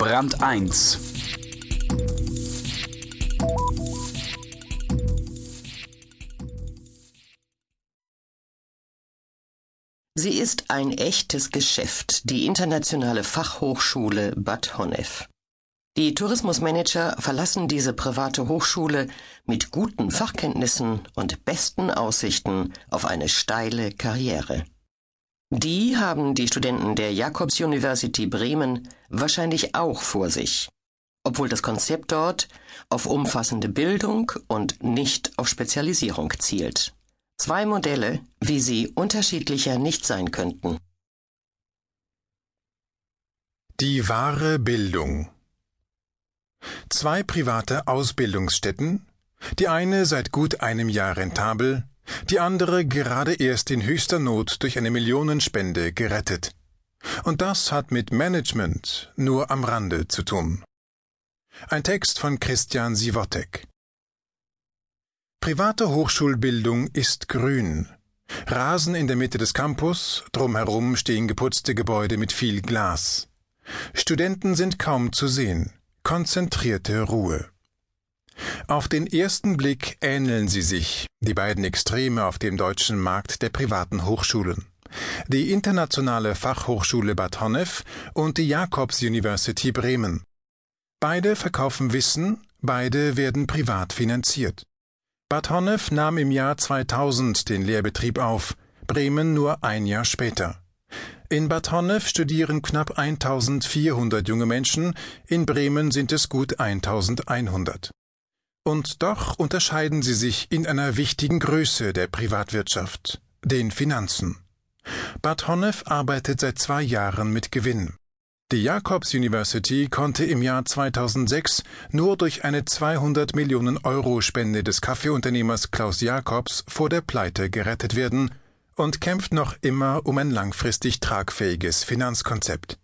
Brand 1 Sie ist ein echtes Geschäft, die internationale Fachhochschule Bad Honnef. Die Tourismusmanager verlassen diese private Hochschule mit guten Fachkenntnissen und besten Aussichten auf eine steile Karriere. Die haben die Studenten der Jakobs University Bremen wahrscheinlich auch vor sich, obwohl das Konzept dort auf umfassende Bildung und nicht auf Spezialisierung zielt. Zwei Modelle, wie sie unterschiedlicher nicht sein könnten. Die wahre Bildung Zwei private Ausbildungsstätten, die eine seit gut einem Jahr rentabel, die andere gerade erst in höchster Not durch eine Millionenspende gerettet. Und das hat mit Management nur am Rande zu tun. Ein Text von Christian Siwotek. Private Hochschulbildung ist grün. Rasen in der Mitte des Campus, drumherum stehen geputzte Gebäude mit viel Glas. Studenten sind kaum zu sehen. Konzentrierte Ruhe. Auf den ersten Blick ähneln sie sich, die beiden Extreme auf dem deutschen Markt der privaten Hochschulen. Die Internationale Fachhochschule Bad Honnef und die Jakobs University Bremen. Beide verkaufen Wissen, beide werden privat finanziert. Bad Honnef nahm im Jahr 2000 den Lehrbetrieb auf, Bremen nur ein Jahr später. In Bad Honnef studieren knapp 1400 junge Menschen, in Bremen sind es gut 1100. Und doch unterscheiden sie sich in einer wichtigen Größe der Privatwirtschaft, den Finanzen. Bad Honnef arbeitet seit zwei Jahren mit Gewinn. Die Jakobs University konnte im Jahr 2006 nur durch eine 200 Millionen Euro Spende des Kaffeeunternehmers Klaus Jakobs vor der Pleite gerettet werden und kämpft noch immer um ein langfristig tragfähiges Finanzkonzept.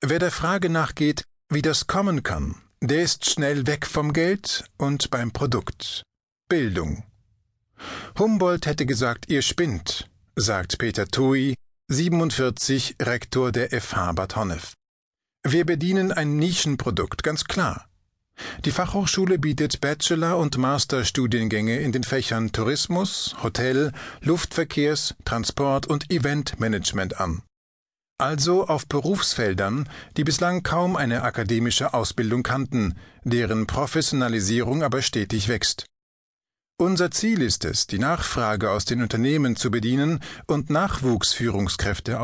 Wer der Frage nachgeht, wie das kommen kann, der ist schnell weg vom Geld und beim Produkt. Bildung. Humboldt hätte gesagt, ihr spinnt, sagt Peter Tui, 47, Rektor der FH Bad Honnef. Wir bedienen ein Nischenprodukt, ganz klar. Die Fachhochschule bietet Bachelor- und Masterstudiengänge in den Fächern Tourismus, Hotel, Luftverkehrs, Transport und Eventmanagement an also auf Berufsfeldern, die bislang kaum eine akademische Ausbildung kannten, deren Professionalisierung aber stetig wächst. Unser Ziel ist es, die Nachfrage aus den Unternehmen zu bedienen und Nachwuchsführungskräfte